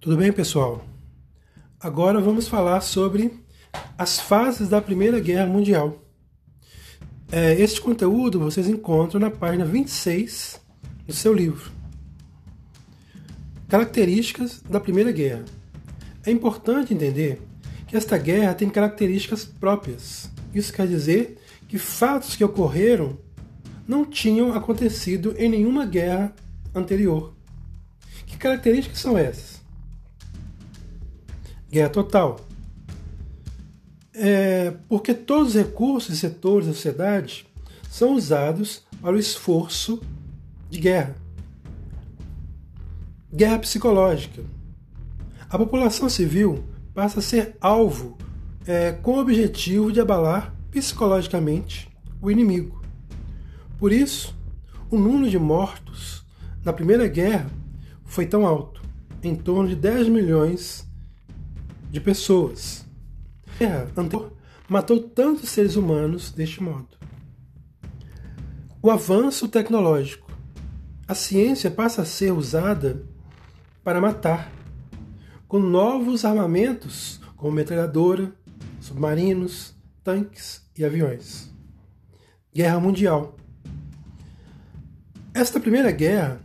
Tudo bem, pessoal? Agora vamos falar sobre as fases da Primeira Guerra Mundial. É, este conteúdo vocês encontram na página 26 do seu livro. Características da Primeira Guerra. É importante entender que esta guerra tem características próprias. Isso quer dizer que fatos que ocorreram não tinham acontecido em nenhuma guerra anterior. Que características são essas? Guerra total. É porque todos os recursos e setores da sociedade são usados para o esforço de guerra. Guerra psicológica. A população civil passa a ser alvo é, com o objetivo de abalar psicologicamente o inimigo. Por isso, o número de mortos na Primeira Guerra foi tão alto, em torno de 10 milhões de pessoas. A guerra anterior matou tantos seres humanos deste modo. O avanço tecnológico. A ciência passa a ser usada para matar, com novos armamentos, como metralhadora, submarinos, tanques e aviões. Guerra Mundial. Esta primeira guerra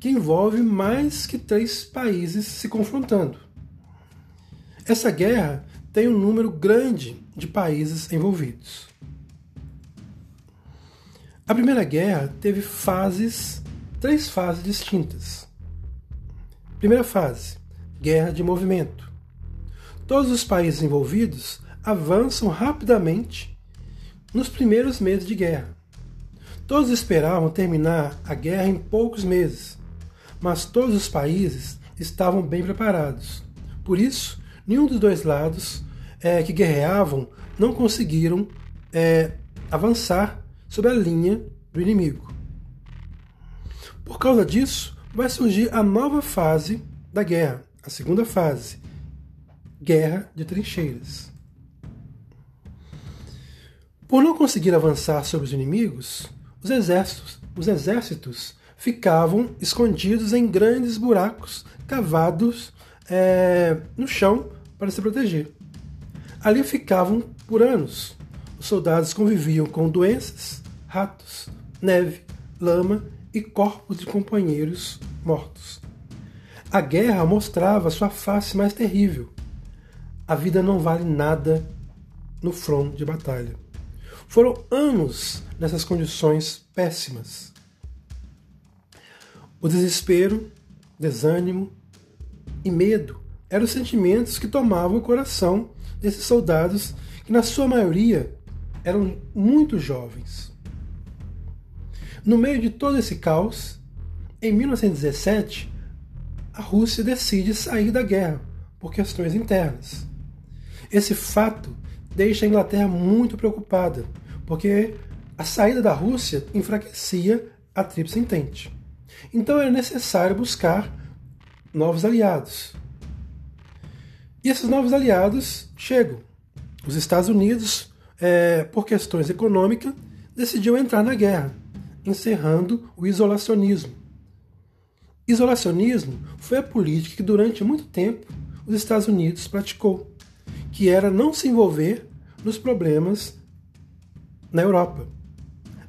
que envolve mais que três países se confrontando. Essa guerra tem um número grande de países envolvidos. A Primeira Guerra teve fases, três fases distintas. Primeira fase, guerra de movimento. Todos os países envolvidos avançam rapidamente nos primeiros meses de guerra. Todos esperavam terminar a guerra em poucos meses, mas todos os países estavam bem preparados. Por isso, nenhum dos dois lados é, que guerreavam não conseguiram é, avançar sobre a linha do inimigo. Por causa disso, vai surgir a nova fase da guerra, a segunda fase, guerra de trincheiras. Por não conseguir avançar sobre os inimigos, os exércitos, os exércitos ficavam escondidos em grandes buracos cavados é, no chão para se proteger. Ali ficavam por anos. Os soldados conviviam com doenças, ratos, neve, lama e corpos de companheiros mortos. A guerra mostrava sua face mais terrível. A vida não vale nada no front de batalha. Foram anos nessas condições péssimas. O desespero, desânimo, e medo eram os sentimentos que tomavam o coração desses soldados, que na sua maioria eram muito jovens. No meio de todo esse caos, em 1917, a Rússia decide sair da guerra por questões internas. Esse fato deixa a Inglaterra muito preocupada, porque a saída da Rússia enfraquecia a Tríplice Entente. Então era necessário buscar novos aliados. E esses novos aliados chegam. Os Estados Unidos, é, por questões econômicas, decidiu entrar na guerra, encerrando o isolacionismo. Isolacionismo foi a política que durante muito tempo os Estados Unidos praticou, que era não se envolver nos problemas na Europa.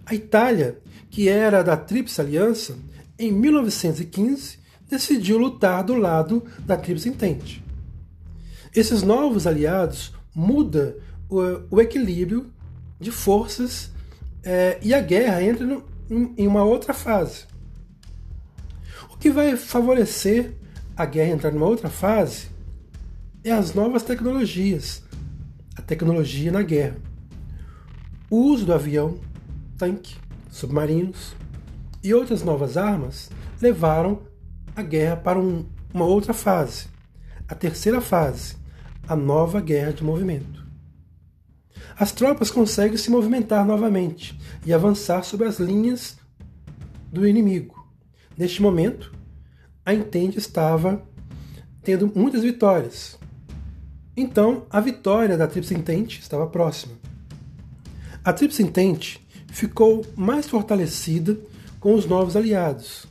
A Itália, que era da Tríplice Aliança, em 1915 decidiu lutar do lado da Tríplice Entente. Esses novos aliados mudam o, o equilíbrio de forças é, e a guerra entra no, em uma outra fase. O que vai favorecer a guerra entrar numa outra fase é as novas tecnologias, a tecnologia na guerra. O uso do avião, tanque, submarinos e outras novas armas levaram a guerra para um, uma outra fase, a terceira fase, a nova guerra de movimento. As tropas conseguem se movimentar novamente e avançar sobre as linhas do inimigo. Neste momento, a Entente estava tendo muitas vitórias. Então, a vitória da Tríplice Entente estava próxima. A Tríplice Entente ficou mais fortalecida com os novos aliados,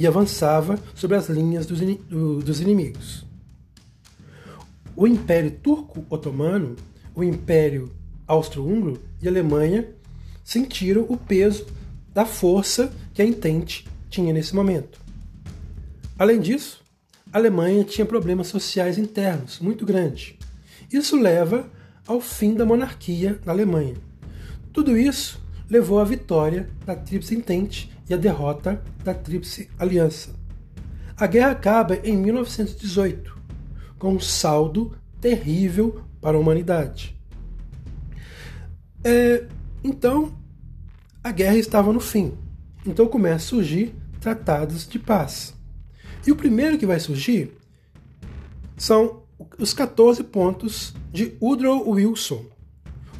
e avançava sobre as linhas dos, in dos inimigos. O Império Turco-Otomano, o Império Austro-Húngaro e Alemanha sentiram o peso da força que a Entente tinha nesse momento. Além disso, a Alemanha tinha problemas sociais internos muito grandes. Isso leva ao fim da monarquia na Alemanha. Tudo isso levou à vitória da Tríplice Entente e à derrota da Tríplice Aliança. A guerra acaba em 1918, com um saldo terrível para a humanidade. É, então, a guerra estava no fim. Então começam a surgir tratados de paz. E o primeiro que vai surgir são os 14 pontos de Woodrow Wilson.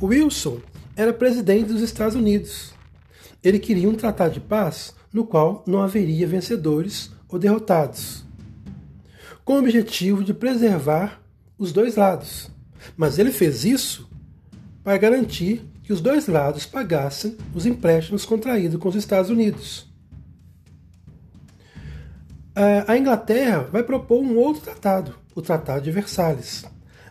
Wilson era presidente dos Estados Unidos. Ele queria um tratado de paz no qual não haveria vencedores ou derrotados, com o objetivo de preservar os dois lados. Mas ele fez isso para garantir que os dois lados pagassem os empréstimos contraídos com os Estados Unidos. A Inglaterra vai propor um outro tratado, o Tratado de Versalhes.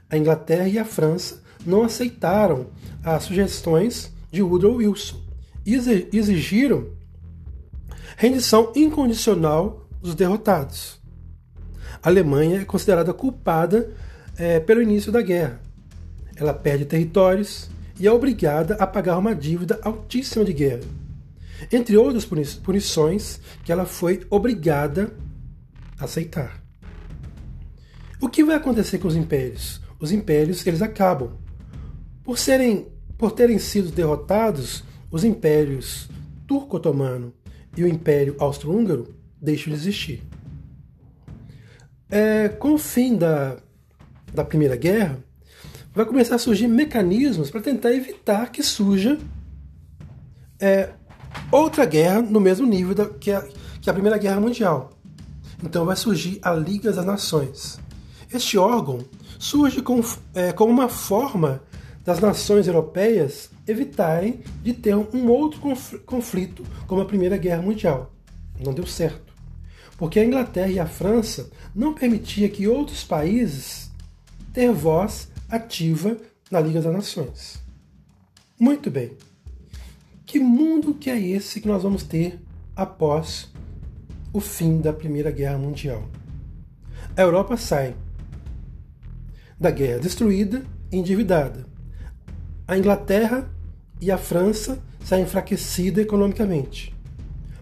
A Inglaterra e a França não aceitaram as sugestões de Woodrow Wilson e exigiram rendição incondicional dos derrotados. A Alemanha é considerada culpada é, pelo início da guerra. Ela perde territórios, e é obrigada a pagar uma dívida altíssima de guerra. Entre outras punições que ela foi obrigada a aceitar. O que vai acontecer com os impérios? Os impérios eles acabam. Por serem por terem sido derrotados, os impérios turco-otomano e o império austro-húngaro deixam de existir. É, com o fim da, da Primeira Guerra, vai começar a surgir mecanismos para tentar evitar que surja é, outra guerra no mesmo nível da, que, a, que a Primeira Guerra Mundial. Então vai surgir a Liga das Nações. Este órgão surge é, como uma forma das nações europeias evitarem de ter um outro conflito como a Primeira Guerra Mundial. Não deu certo. Porque a Inglaterra e a França não permitiam que outros países ter voz ativa na Liga das Nações. Muito bem. Que mundo que é esse que nós vamos ter após o fim da Primeira Guerra Mundial? A Europa sai da guerra destruída e endividada. A Inglaterra e a França saem enfraquecidas economicamente,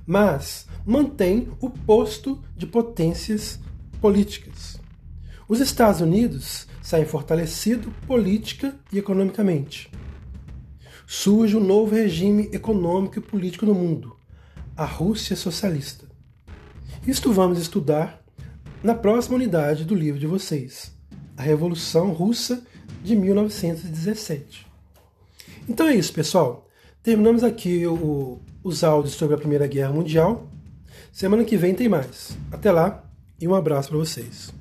mas mantém o posto de potências políticas. Os Estados Unidos saem fortalecido política e economicamente. Surge um novo regime econômico e político no mundo, a Rússia socialista. Isto vamos estudar na próxima unidade do livro de vocês, a Revolução Russa de 1917. Então é isso, pessoal. Terminamos aqui o, os áudios sobre a Primeira Guerra Mundial. Semana que vem tem mais. Até lá e um abraço para vocês.